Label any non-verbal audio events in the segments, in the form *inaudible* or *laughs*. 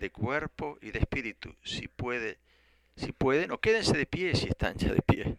de cuerpo y de espíritu. Si puede, si pueden, o quédense de pie si están ya de pie.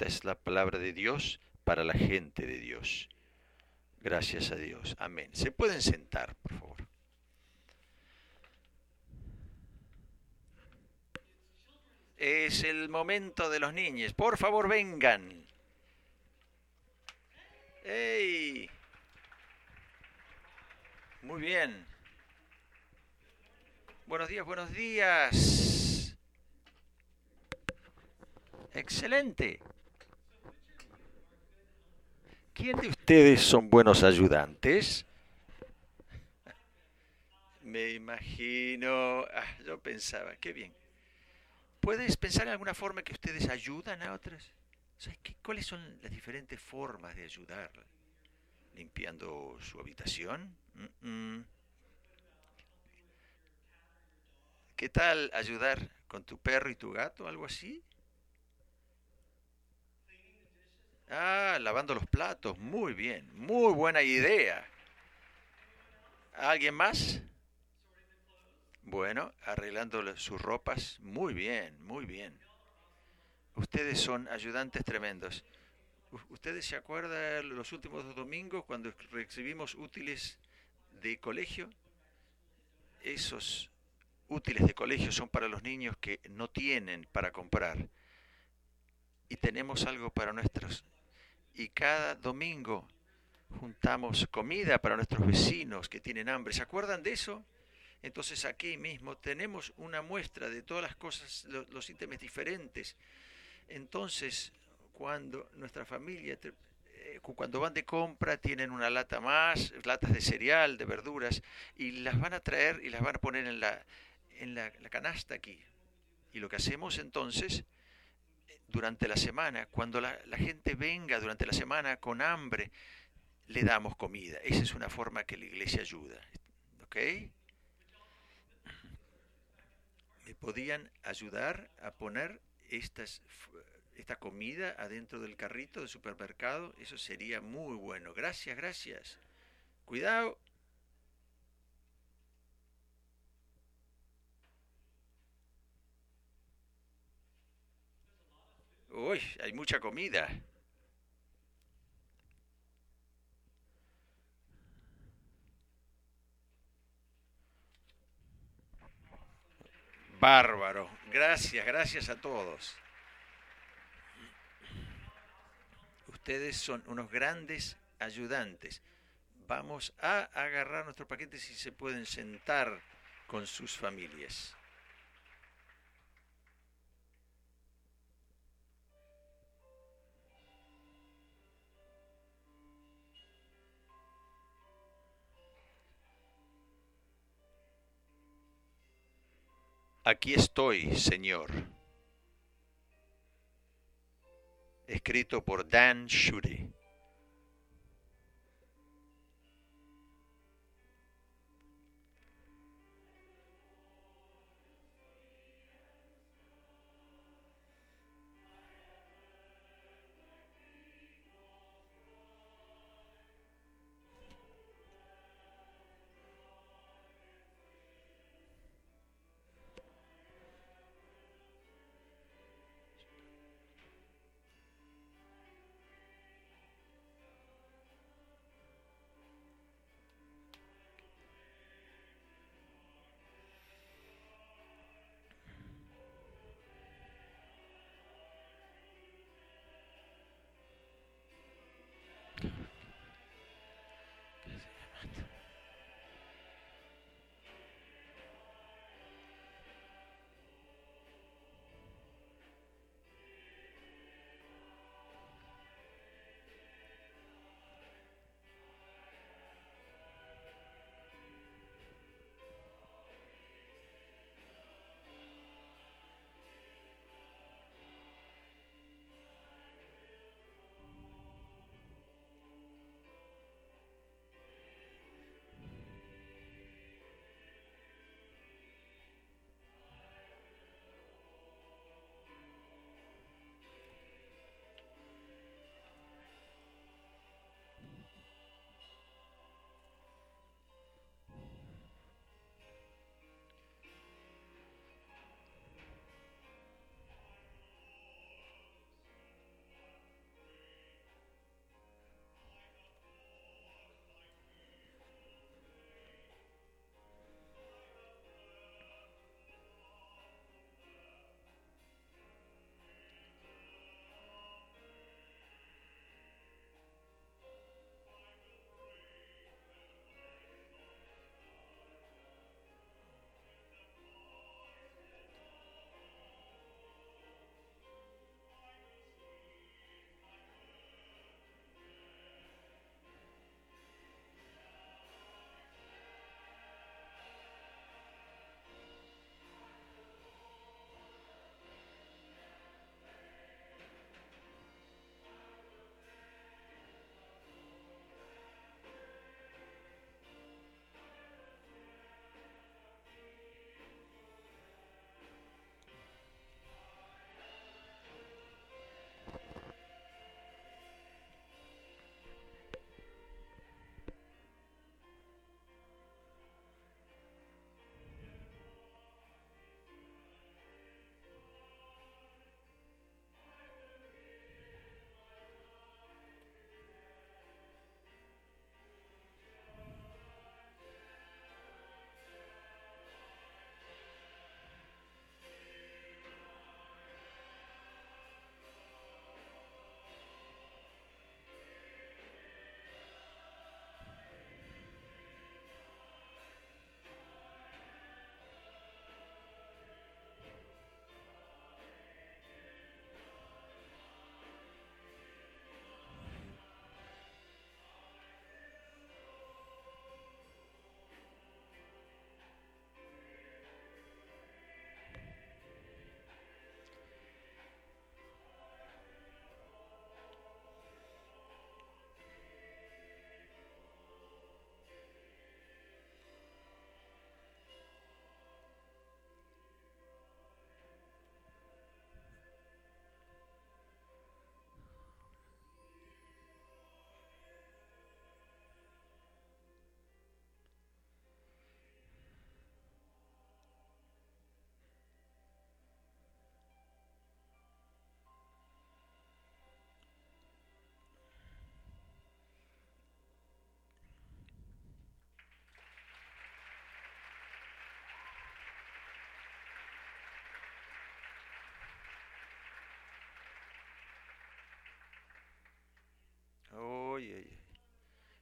Esta es la palabra de Dios para la gente de Dios. Gracias a Dios. Amén. Se pueden sentar, por favor. Es el momento de los niños. Por favor, vengan. ¡Ey! Muy bien. Buenos días, buenos días. Excelente. ¿Quién de ustedes son buenos ayudantes? Me imagino, ah, yo pensaba, qué bien. ¿Puedes pensar en alguna forma que ustedes ayudan a otras? ¿Cuáles son las diferentes formas de ayudar? ¿Limpiando su habitación? ¿Qué tal ayudar con tu perro y tu gato? ¿Algo así? Ah, lavando los platos. Muy bien. Muy buena idea. ¿Alguien más? Bueno, arreglando sus ropas. Muy bien, muy bien. Ustedes son ayudantes tremendos. ¿Ustedes se acuerdan los últimos dos domingos cuando recibimos útiles de colegio? Esos útiles de colegio son para los niños que no tienen para comprar. Y tenemos algo para nuestros y cada domingo juntamos comida para nuestros vecinos que tienen hambre. ¿Se acuerdan de eso? Entonces aquí mismo tenemos una muestra de todas las cosas, los, ítems diferentes. Entonces, cuando nuestra familia, eh, cuando van de compra, tienen una lata más, latas de cereal, de verduras, y las van a traer y las van a poner en la, en la canasta aquí. Y lo que hacemos entonces durante la semana, cuando la, gente venga durante la semana con hambre, le damos comida. Esa es una forma que la iglesia ayuda. ¿Ok? ¿Me podían ayudar a poner estas, esta comida adentro del carrito del supermercado? Eso sería muy bueno. Gracias, gracias. Cuidado. Uy, hay mucha comida. Bárbaro. Gracias, gracias a todos. Ustedes son unos grandes ayudantes. Vamos a agarrar nuestros paquetes y se pueden sentar con sus familias. Aquí estoy, Señor. Escrito por Dan Schutte.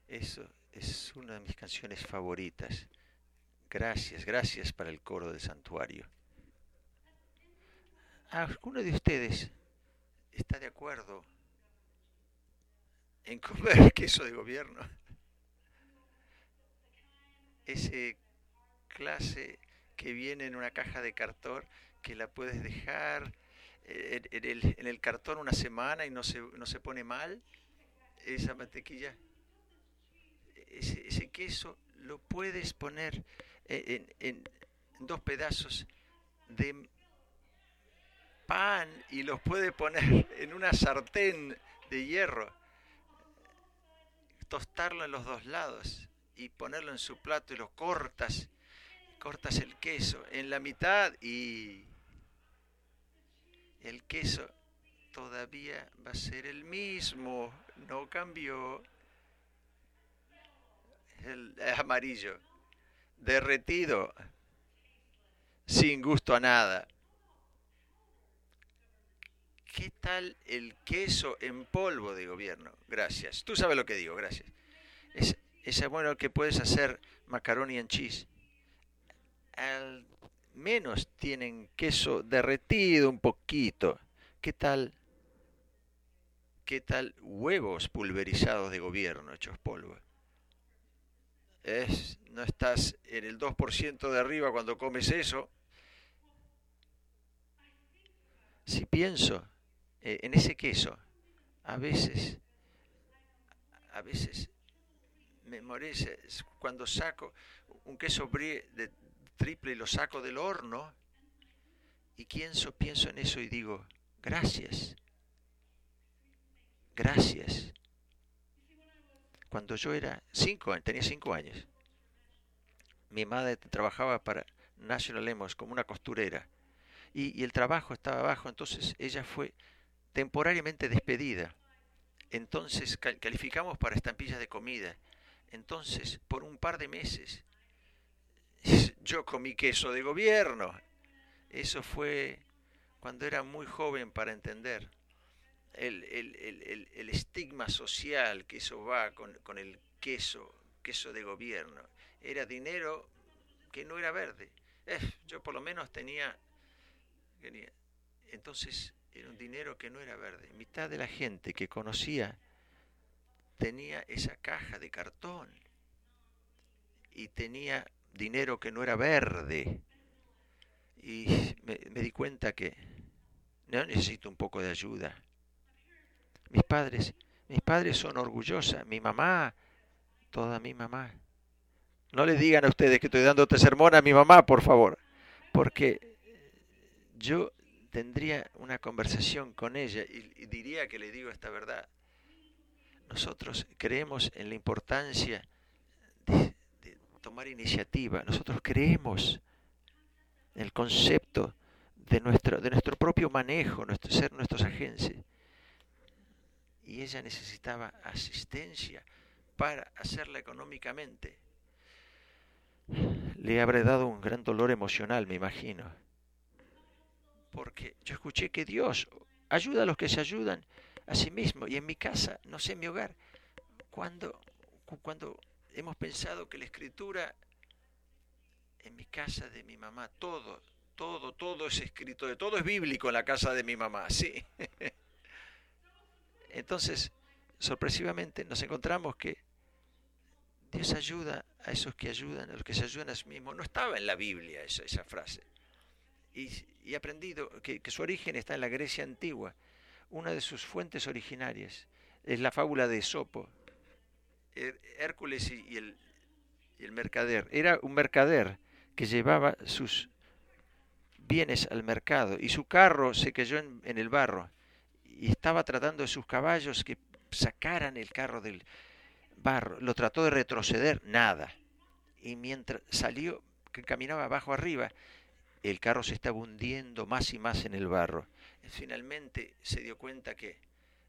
Eso es una de mis canciones favoritas. Gracias, gracias para el coro del santuario. ¿Alguno de ustedes está de acuerdo en comer *laughs* queso de gobierno? Ese clase que viene en una caja de cartón que la puedes dejar en, el, en el, cartón una semana y no se, no se pone mal. Esa mantequilla, ese, queso lo puedes poner en, en, dos pedazos de pan y los puedes poner *laughs* en una sartén de hierro, tostarlo en los dos lados y ponerlo en su plato y lo cortas, cortas el queso en la mitad y el queso todavía va a ser el mismo, no cambió. Amarillo, derretido, sin gusto a nada. ¿Qué tal el queso en polvo de gobierno? Gracias. Tú sabes lo que digo, gracias. Es, es bueno que puedes hacer macaroni en cheese. Al menos tienen queso derretido un poquito. ¿Qué tal? ¿Qué tal huevos pulverizados de gobierno hechos polvo? Es, no estás en el 2% de arriba cuando comes eso. Si pienso eh, en ese queso, a veces, a veces me morece cuando saco un queso de triple y lo saco del horno y pienso, pienso en eso y digo, gracias, gracias. Cuando yo era cinco, tenía cinco años, mi madre trabajaba para National Emos como una costurera y, y el trabajo estaba bajo, entonces ella fue temporariamente despedida. Entonces calificamos para estampillas de comida entonces, por un par de meses, *laughs* yo comí queso de gobierno. Eso fue cuando era muy joven para entender el, estigma social que eso va con, el queso, queso de gobierno. Era dinero que no era verde. Eh, yo por lo menos tenía, tenía, entonces era un dinero que no era verde. Mitad de la gente que conocía tenía esa caja de cartón y tenía dinero que no era verde. Y me, di cuenta que no necesito un poco de ayuda. Mis padres, mis padres son orgullosas, mi mamá, toda mi mamá. No le digan a ustedes que estoy dando este sermón a mi mamá, por favor, porque yo tendría una conversación con ella y diría que le digo esta verdad nosotros creemos en la importancia de, tomar iniciativa, nosotros creemos en el concepto de nuestro, de nuestro propio manejo, nuestro, ser nuestros agentes. Y ella necesitaba asistencia para hacerla económicamente. Le habré dado un gran dolor emocional, me imagino. Porque yo escuché que Dios ayuda a los que se ayudan a sí mismo. Y en mi casa, no sé, en mi hogar, cuando, cuando hemos pensado que la escritura, en mi casa de mi mamá, todo, todo, todo es escrito, todo es bíblico en la casa de mi mamá, sí. *laughs* Entonces, sorpresivamente nos encontramos que Dios ayuda a esos que ayudan, a los que se ayudan a sí mismos. No estaba en la Biblia esa, esa frase. Y, he aprendido que, su origen está en la Grecia antigua una de sus fuentes originarias es la fábula de Esopo, Hércules y el, mercader. Era un mercader que llevaba sus bienes al mercado y su carro se cayó en, el barro y estaba tratando de sus caballos que sacaran el carro del barro. Lo trató de retroceder, nada. Y mientras salió, que caminaba abajo arriba, el carro se estaba hundiendo más y más en el barro finalmente se dio cuenta que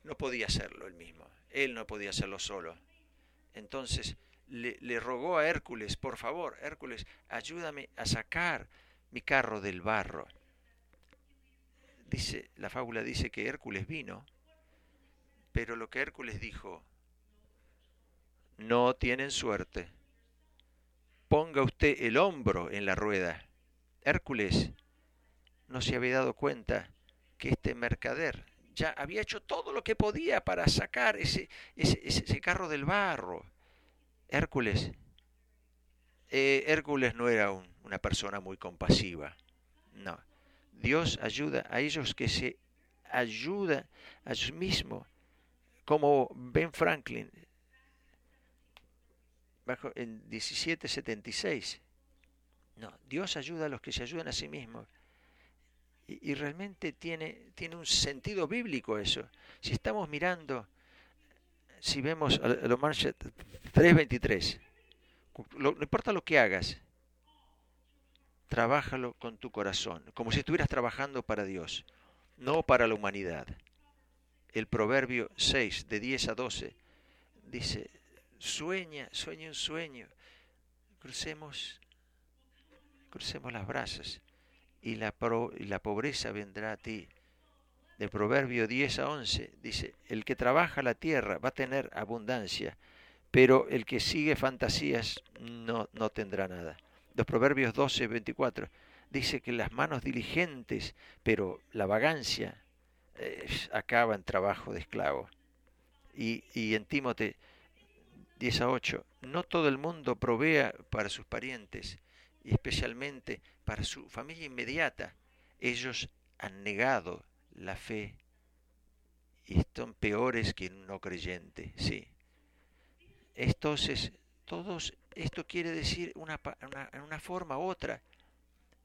no podía hacerlo él mismo, él no podía hacerlo solo. Entonces le, rogó a Hércules, por favor, Hércules, ayúdame a sacar mi carro del barro. Dice, la fábula dice que Hércules vino, pero lo que Hércules dijo, no tienen suerte. Ponga usted el hombro en la rueda. Hércules no se había dado cuenta que este mercader ya había hecho todo lo que podía para sacar ese, ese, carro del barro. Hércules, eh, Hércules no era una persona muy compasiva. No. Dios ayuda a ellos que se ayudan a sí mismos, como Ben Franklin, bajo en 1776. No, Dios ayuda a los que se ayudan a sí mismos. Y, realmente tiene, tiene un sentido bíblico eso. Si estamos mirando, si vemos lo Marcha 3.23, no importa lo que hagas, trabájalo con tu corazón, como si estuvieras trabajando para Dios, no para la humanidad. El proverbio 6, de 10 a 12, dice, sueña, sueña un sueño, crucemos, crucemos las brasas y la, pobreza vendrá a ti. De Proverbio 10 a 11 dice, el que trabaja la tierra va a tener abundancia, pero el que sigue fantasías no, no tendrá nada. Los Proverbios 12, 24 dice que las manos diligentes, pero la vagancia eh, acaba en trabajo de esclavo. Y, y en Tímote 10 a 8, no todo el mundo provea para sus parientes, y especialmente para su familia inmediata. Ellos han negado la fe y están peores que un no creyente, sí. Entonces, todos, esto quiere decir una, una, una forma u otra.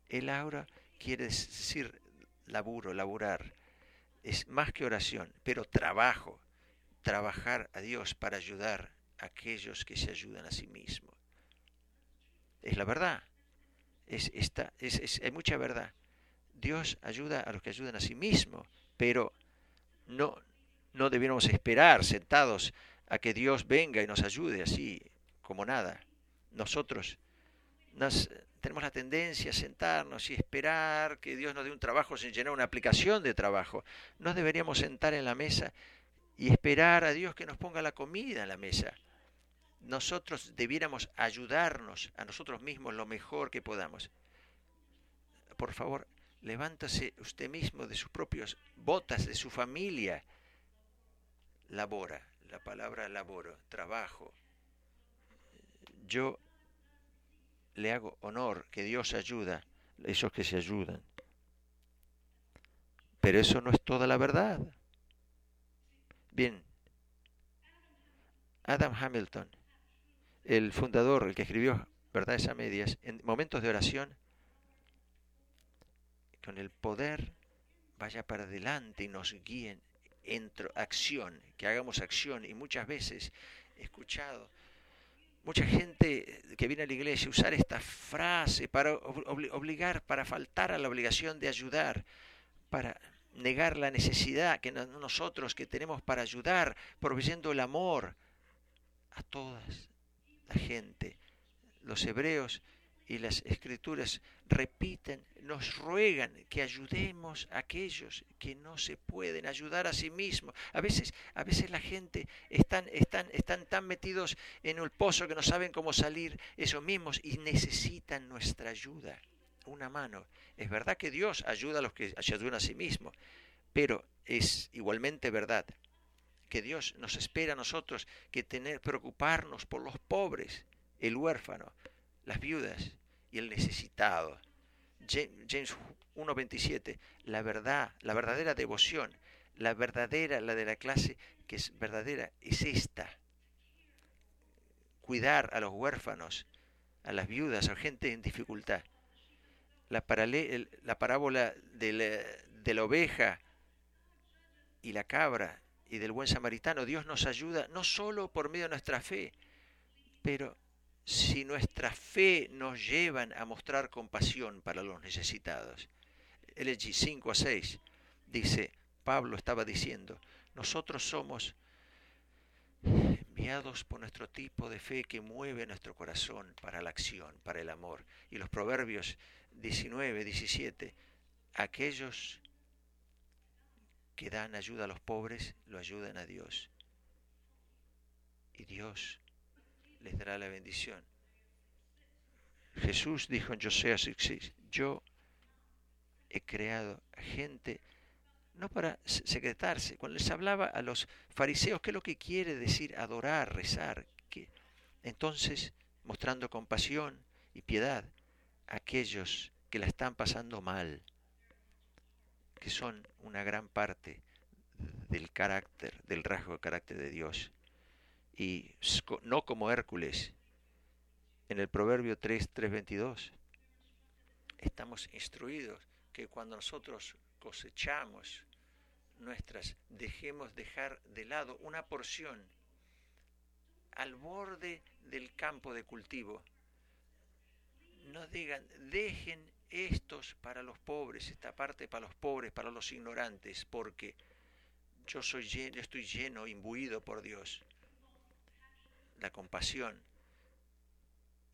El aura quiere decir laburo, laburar. Es más que oración, pero trabajo. Trabajar a Dios para ayudar a aquellos que se ayudan a sí mismos. Es la verdad es, esta, es, hay mucha verdad. Dios ayuda a los que ayudan a sí mismos, pero no, no debiéramos esperar sentados a que Dios venga y nos ayude así como nada. Nosotros nos, tenemos la tendencia a sentarnos y esperar que Dios nos dé un trabajo sin llenar una aplicación de trabajo. No deberíamos sentar en la mesa y esperar a Dios que nos ponga la comida en la mesa nosotros debiéramos ayudarnos a nosotros mismos lo mejor que podamos. Por favor, levántase usted mismo de sus propios botas, de su familia. Labora, la palabra laboro, trabajo. Yo le hago honor que Dios ayuda esos que se ayudan. Pero eso no es toda la verdad. Bien, Adam Hamilton el fundador, el que escribió Verdades a Medias, en momentos de oración, con el poder vaya para adelante y nos guíen en acción, que hagamos acción. Y muchas veces he escuchado mucha gente que viene a la iglesia usar esta frase para obligar, para faltar a la obligación de ayudar, para negar la necesidad que nosotros que tenemos para ayudar, proveyendo el amor a todas la gente. Los hebreos y las escrituras repiten, nos ruegan que ayudemos a aquellos que no se pueden ayudar a sí mismos. A veces, a veces la gente están, están, están tan metidos en el pozo que no saben cómo salir esos mismos y necesitan nuestra ayuda, una mano. Es verdad que Dios ayuda a los que ayudan a sí mismos, pero es igualmente verdad que Dios nos espera a nosotros que tener preocuparnos por los pobres, el huérfano, las viudas y el necesitado. James 1.27, la verdad, la verdadera devoción, la verdadera, la de la clase que es verdadera, es esta. Cuidar a los huérfanos, a las viudas, a gente en dificultad. La, la parábola de la, de la oveja y la cabra y del buen samaritano. Dios nos ayuda no solo por medio de nuestra fe, pero si nuestra fe nos lleva a mostrar compasión para los necesitados. LG 5 a 6 dice, Pablo estaba diciendo, nosotros somos enviados por nuestro tipo de fe que mueve nuestro corazón para la acción, para el amor. Y los proverbios 19, 17, aquellos que dan ayuda a los pobres lo ayudan a Dios. Y Dios tendrá la bendición. Jesús dijo en José 6, yo he creado gente no para secretarse. Cuando les hablaba a los fariseos, ¿qué es lo que quiere decir adorar, rezar? Entonces, mostrando compasión y piedad a aquellos que la están pasando mal, que son una gran parte del carácter, del rasgo de carácter de Dios. Y no como Hércules, en el Proverbio 3, 3.22, estamos instruidos que cuando nosotros cosechamos nuestras, dejemos dejar de lado una porción al borde del campo de cultivo. No digan, dejen estos para los pobres, esta parte para los pobres, para los ignorantes, porque yo soy lleno, estoy lleno, imbuido por Dios. La compasión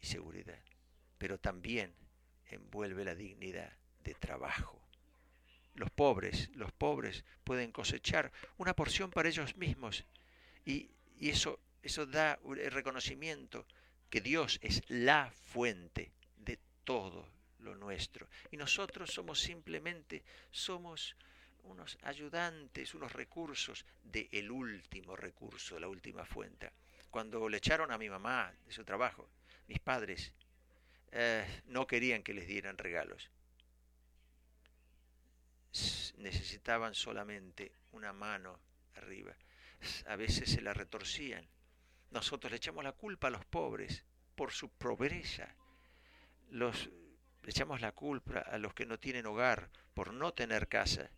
y seguridad, pero también envuelve la dignidad de trabajo. Los pobres, los pobres pueden cosechar una porción para ellos mismos y, eso, eso da el reconocimiento que Dios es la fuente de todo lo nuestro. Y nosotros somos simplemente, somos unos ayudantes, unos recursos del el último recurso, la última fuente. Cuando le echaron a mi mamá de su trabajo, mis padres eh, no querían que les dieran regalos. Necesitaban solamente una mano arriba. A veces se la retorcían. Nosotros le echamos la culpa a los pobres por su pobreza. Los, le echamos la culpa a los que no tienen hogar por no tener casa.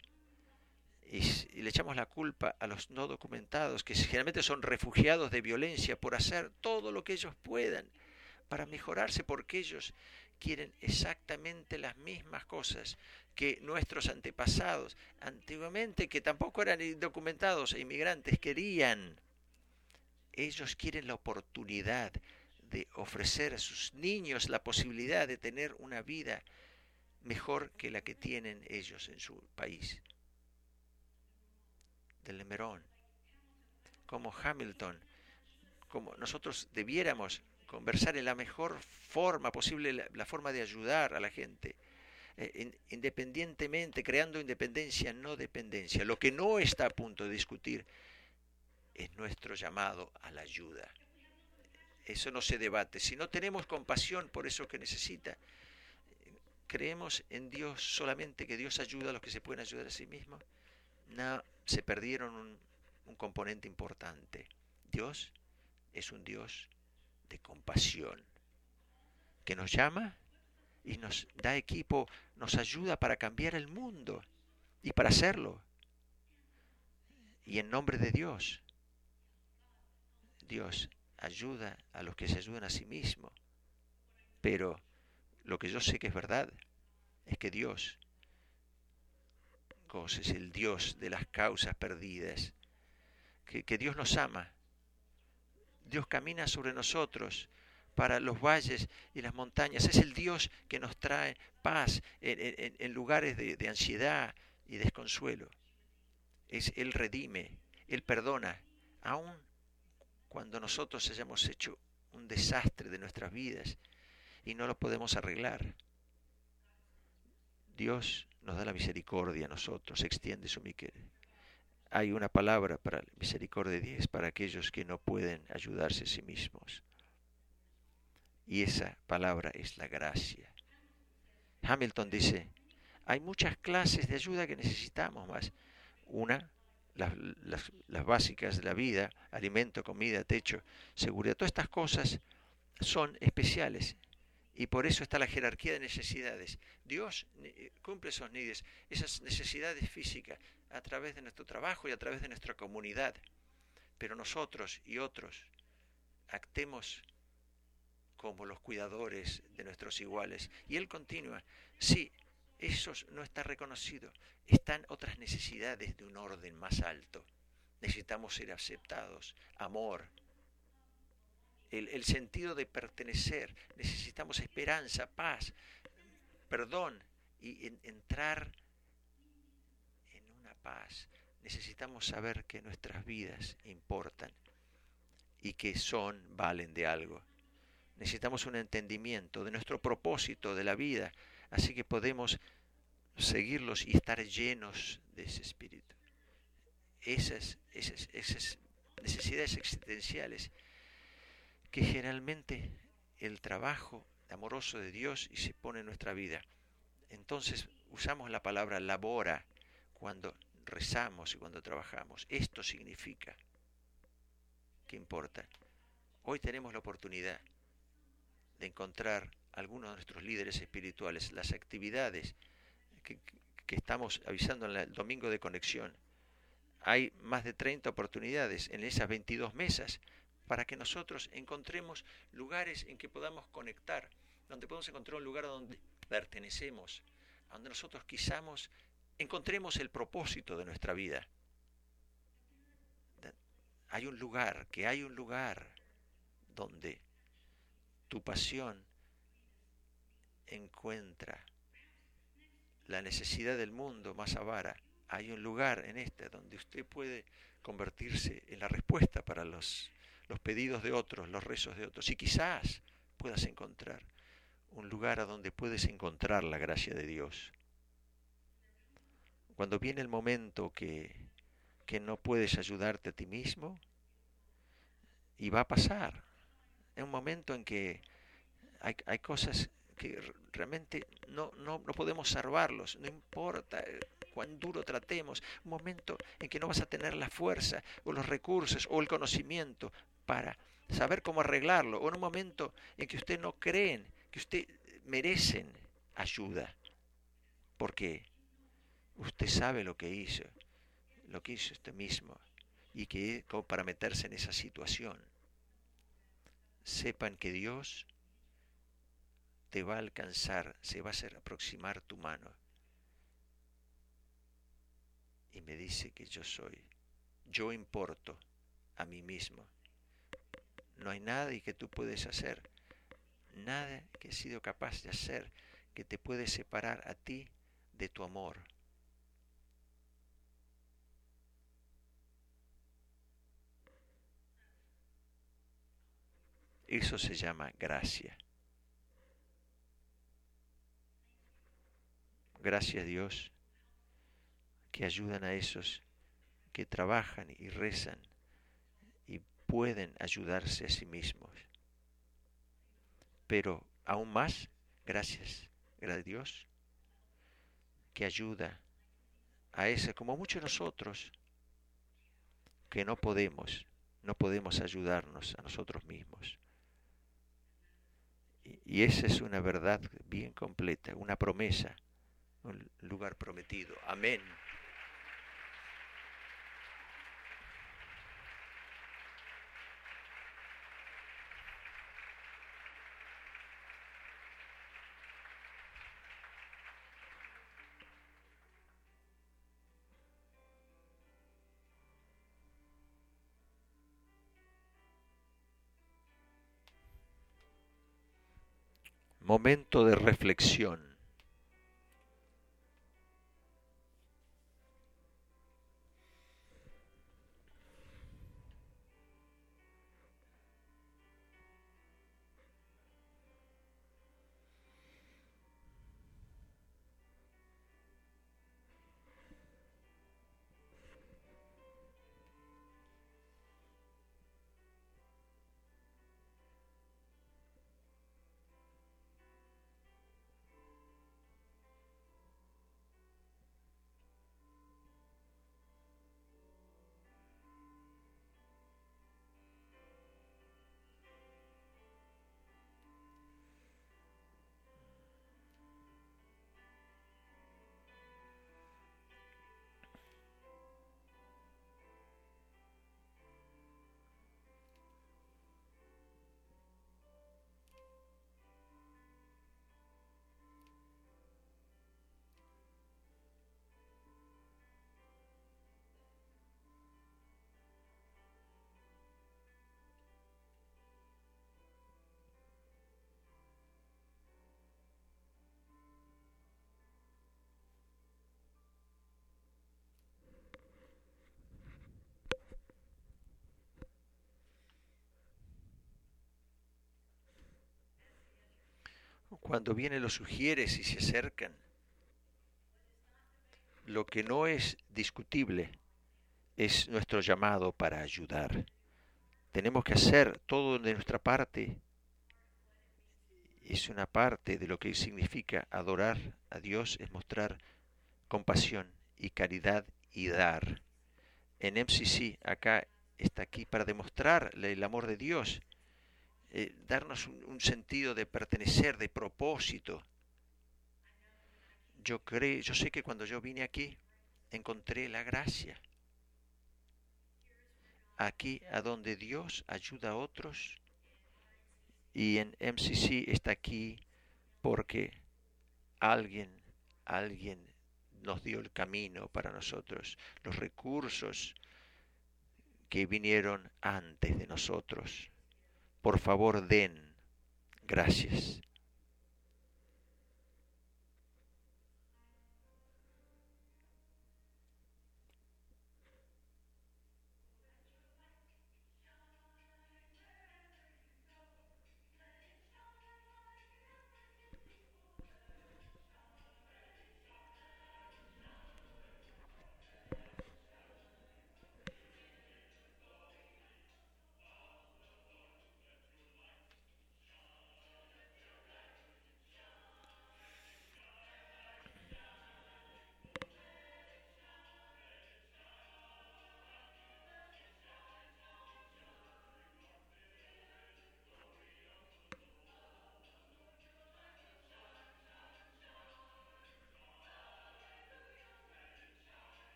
Y, le echamos la culpa a los no documentados, que generalmente son refugiados de violencia, por hacer todo lo que ellos puedan para mejorarse porque ellos quieren exactamente las mismas cosas que nuestros antepasados, antiguamente que tampoco eran indocumentados e inmigrantes, querían. Ellos quieren la oportunidad de ofrecer a sus niños la posibilidad de tener una vida mejor que la que tienen ellos en su país. Del Lemerón, como Hamilton, como nosotros debiéramos conversar en la mejor forma posible, la, forma de ayudar a la gente, eh, independientemente, creando independencia, no dependencia. Lo que no está a punto de discutir es nuestro llamado a la ayuda. Eso no se debate. Si no tenemos compasión por eso que necesita, creemos en Dios solamente que Dios ayuda a los que se pueden ayudar a sí mismos. No, se perdieron un, componente importante. Dios es un Dios de compasión, que nos llama y nos da equipo, nos ayuda para cambiar el mundo y para hacerlo. Y en nombre de Dios, Dios ayuda a los que se ayudan a sí mismos. Pero lo que yo sé que es verdad es que Dios es el Dios de las causas perdidas, que, Dios nos ama Dios camina sobre nosotros para los valles y las montañas. Es el Dios que nos trae paz en, lugares de, de, ansiedad y desconsuelo. Es Él redime, Él perdona, aun cuando nosotros hayamos hecho un desastre de nuestras vidas y no lo podemos arreglar. Dios nos da la misericordia a nosotros, extiende su misericordia hay una palabra para misericordia de Dios para aquellos que no pueden ayudarse a sí mismos. Y esa palabra es la gracia. Hamilton dice, hay muchas clases de ayuda que necesitamos más. Una, las, las, básicas de la vida, alimento, comida, techo, seguridad, todas estas cosas son especiales y por eso está la jerarquía de necesidades. Dios eh, cumple esos needs, esas necesidades físicas, a través de nuestro trabajo y a través de nuestra comunidad. Pero nosotros y otros actemos como los cuidadores de nuestros iguales. Y él continúa, sí, eso no está reconocido, están otras necesidades de un orden más alto. Necesitamos ser aceptados, amor, el, sentido de pertenecer, necesitamos esperanza, paz, perdón y entrar paz. Necesitamos saber que nuestras vidas importan y que son, valen de algo. necesitamos un entendimiento de nuestro propósito de la vida, así que podemos seguirlos y estar llenos de ese espíritu. Esas, esas, esas necesidades existenciales que generalmente el trabajo amoroso de Dios y se pone en nuestra vida. Entonces usamos la palabra labora cuando rezamos y cuando trabajamos. Esto significa que importa. Hoy tenemos la oportunidad de encontrar algunos de nuestros líderes espirituales, las actividades que, estamos avisando en el domingo de conexión. Hay más de 30 oportunidades en esas 22 mesas para que nosotros encontremos lugares en que podamos conectar, donde podamos encontrar un lugar donde pertenecemos, donde nosotros quizás encontremos el propósito de nuestra vida. Hay un lugar, que hay un lugar donde tu pasión encuentra la necesidad del mundo más avara. Hay un lugar en este donde usted puede convertirse en la respuesta para los, los pedidos de otros, los rezos de otros. Y quizás puedas encontrar un lugar a donde puedes encontrar la gracia de Dios. Cuando viene el momento que, que no puedes ayudarte a ti mismo, y va a pasar. Es un momento en que hay, hay cosas que realmente no, no, no, podemos salvarlos, no importa cuán duro tratemos, un momento en que no vas a tener la fuerza o los recursos o el conocimiento para saber cómo arreglarlo, o en un momento en que usted no creen que usted merecen ayuda, porque usted sabe lo que hizo, lo que hizo usted mismo, y que como para meterse en esa situación. Sepan que Dios te va a alcanzar, se va a hacer aproximar tu mano. Y me dice que yo soy, yo importo a mí mismo. No hay nada que tú puedes hacer nada que he sido capaz de hacer que te puede separar a ti de tu amor. Eso se llama gracia. Gracias Dios que ayudan a esos que trabajan y rezan pueden ayudarse a sí mismos pero aún más, gracias, gracias a Dios, que ayuda a ese, como muchos nosotros, que no podemos, no podemos ayudarnos a nosotros mismos. Y, y esa es una verdad bien completa, una promesa, un lugar prometido. Amén. Momento de reflexión. Cuando vienen los sugieres y se acercan, lo que no es discutible es nuestro llamado para ayudar. Tenemos que hacer todo de nuestra parte. Es una parte de lo que significa adorar a Dios, es mostrar compasión y caridad y dar. En MCC, acá está aquí para demostrar el amor de Dios, eh, darnos un, sentido de pertenecer, de propósito. Yo creo, yo sé que cuando yo vine aquí encontré la gracia. Aquí a donde Dios ayuda a otros y en MCC está aquí porque alguien, alguien nos dio el camino para nosotros, los recursos que vinieron antes de nosotros. Por favor, den gracias.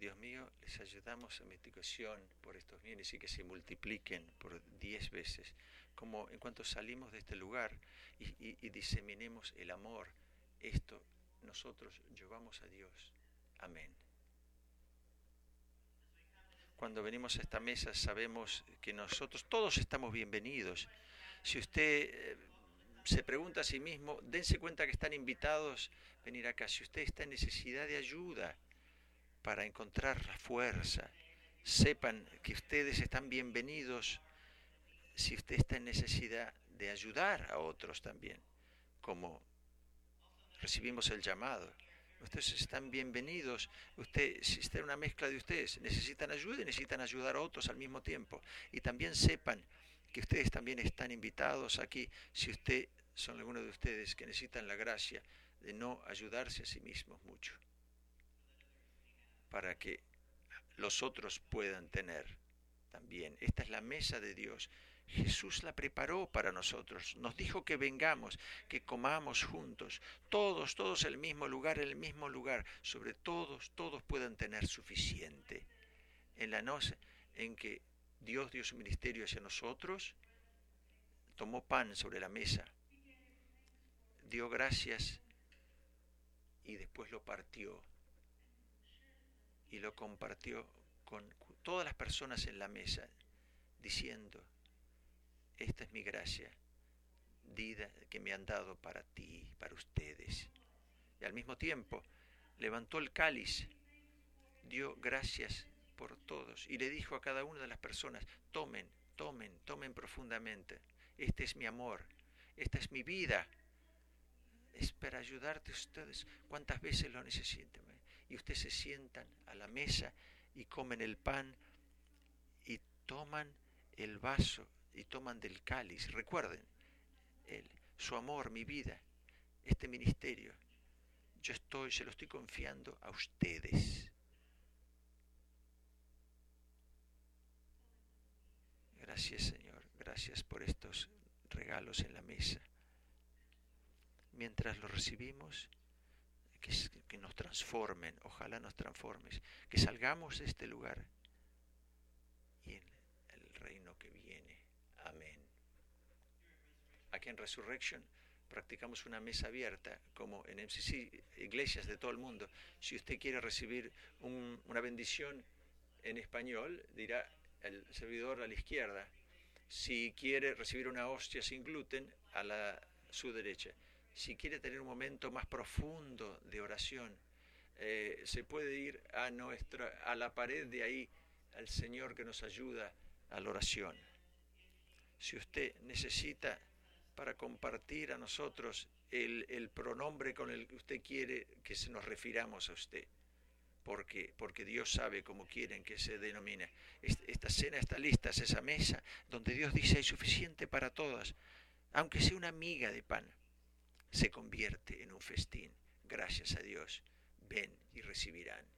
Dios mío, les ayudamos a mitigación por estos bienes y que se multipliquen por diez veces. Como en cuanto salimos de este lugar y, diseminemos el amor, esto nosotros llevamos a Dios. Amén. Cuando venimos a esta mesa sabemos que nosotros todos estamos bienvenidos. Si usted eh, se pregunta a sí mismo, dense cuenta que están invitados a venir acá. Si usted está en necesidad de ayuda, para encontrar la fuerza. Sepan que ustedes están bienvenidos si usted está en necesidad de ayudar a otros también, como recibimos el llamado. Ustedes están bienvenidos. Usted, si está en una mezcla de ustedes, necesitan ayuda y necesitan ayudar a otros al mismo tiempo. Y también sepan que ustedes también están invitados aquí si usted son algunos de ustedes que necesitan la gracia de no ayudarse a sí mismos mucho para que los otros puedan tener también. Esta es la mesa de Dios. Jesús la preparó para nosotros. Nos dijo que vengamos, que comamos juntos. Todos, todos el mismo lugar, el mismo lugar. Sobre todos, todos puedan tener suficiente. En la noche en que Dios dio su ministerio hacia nosotros, tomó pan sobre la mesa, dio gracias y después lo partió y lo compartió con todas las personas en la mesa, diciendo, esta es mi gracia, vida que me han dado para ti, para ustedes. Y al mismo tiempo levantó el cáliz, dio gracias por todos y le dijo a cada una de las personas, tomen, tomen, tomen profundamente. Este es mi amor, esta es mi vida. Es para ayudarte ustedes cuantas veces lo necesiten. Y ustedes se sientan a la mesa y comen el pan y toman el vaso y toman del cáliz. Recuerden, él, su amor, mi vida, este ministerio, yo estoy, se lo estoy confiando a ustedes. Gracias Señor, gracias por estos regalos en la mesa. Mientras los recibimos, que, que nos transformen, ojalá nos transformes, que salgamos de este lugar y en el reino que viene. Amén. Aquí en Resurrection practicamos una mesa abierta, como en MCC, iglesias de todo el mundo. Si usted quiere recibir una bendición en español, dirá el servidor a la izquierda. Si quiere recibir una hostia sin gluten, a la su derecha. Si quiere tener un momento más profundo de oración, eh, se puede ir a, nuestra, a la pared de ahí, al Señor que nos ayuda a la oración. Si usted necesita para compartir a nosotros el, el pronombre con el que usted quiere que se nos refiramos a usted porque, porque Dios sabe cómo quieren que se denomine. Esta cena está lista, es esa mesa donde Dios dice hay suficiente para todas, aunque sea una miga de pan, se convierte en un festín. Gracias a Dios, ven y recibirán.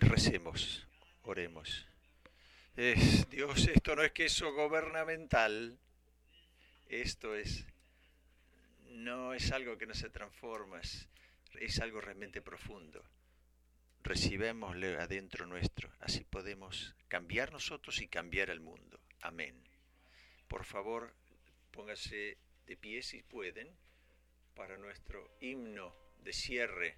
Recemos, oremos. Es, Dios, esto no es queso gubernamental, esto es, no es algo que no se transforma, es, es algo realmente profundo. Recibémosle adentro nuestro, así podemos cambiar nosotros y cambiar el mundo. Amén. Por favor, póngase de pie si pueden para nuestro himno de cierre.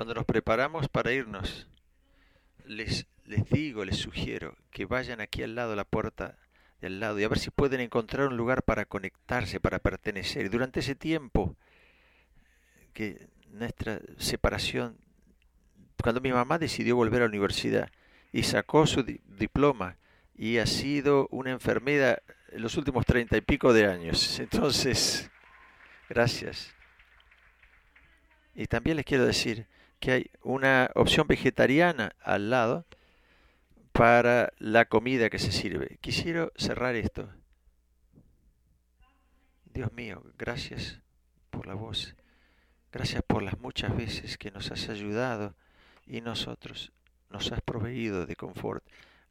Cuando nos preparamos para irnos, les, les digo, les sugiero que vayan aquí al lado, la puerta de al lado, y a ver si pueden encontrar un lugar para conectarse, para pertenecer. Y durante ese tiempo que nuestra separación, cuando mi mamá decidió volver a la universidad y sacó su diploma y ha sido una enfermera en los últimos treinta y pico de años. *laughs* Entonces, gracias. Y también les quiero decir que hay una opción vegetariana al lado para la comida que se sirve. Quisiera cerrar esto. Dios mío, gracias por la voz. Gracias por las muchas veces que nos has ayudado y nosotros nos has proveído de confort.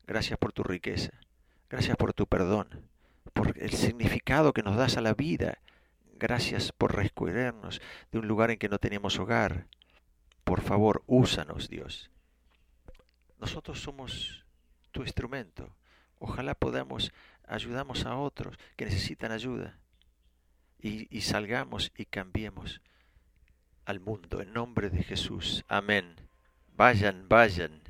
Gracias por tu riqueza. Gracias por tu perdón. Por el significado que nos das a la vida. Gracias por rescuernos de un lugar en que no tenemos hogar. Por favor, úsanos, Dios. Nosotros somos tu instrumento. Ojalá podamos ayudamos a otros que necesitan ayuda y, y salgamos y cambiemos al mundo en nombre de Jesús. Amén. Vayan, vayan.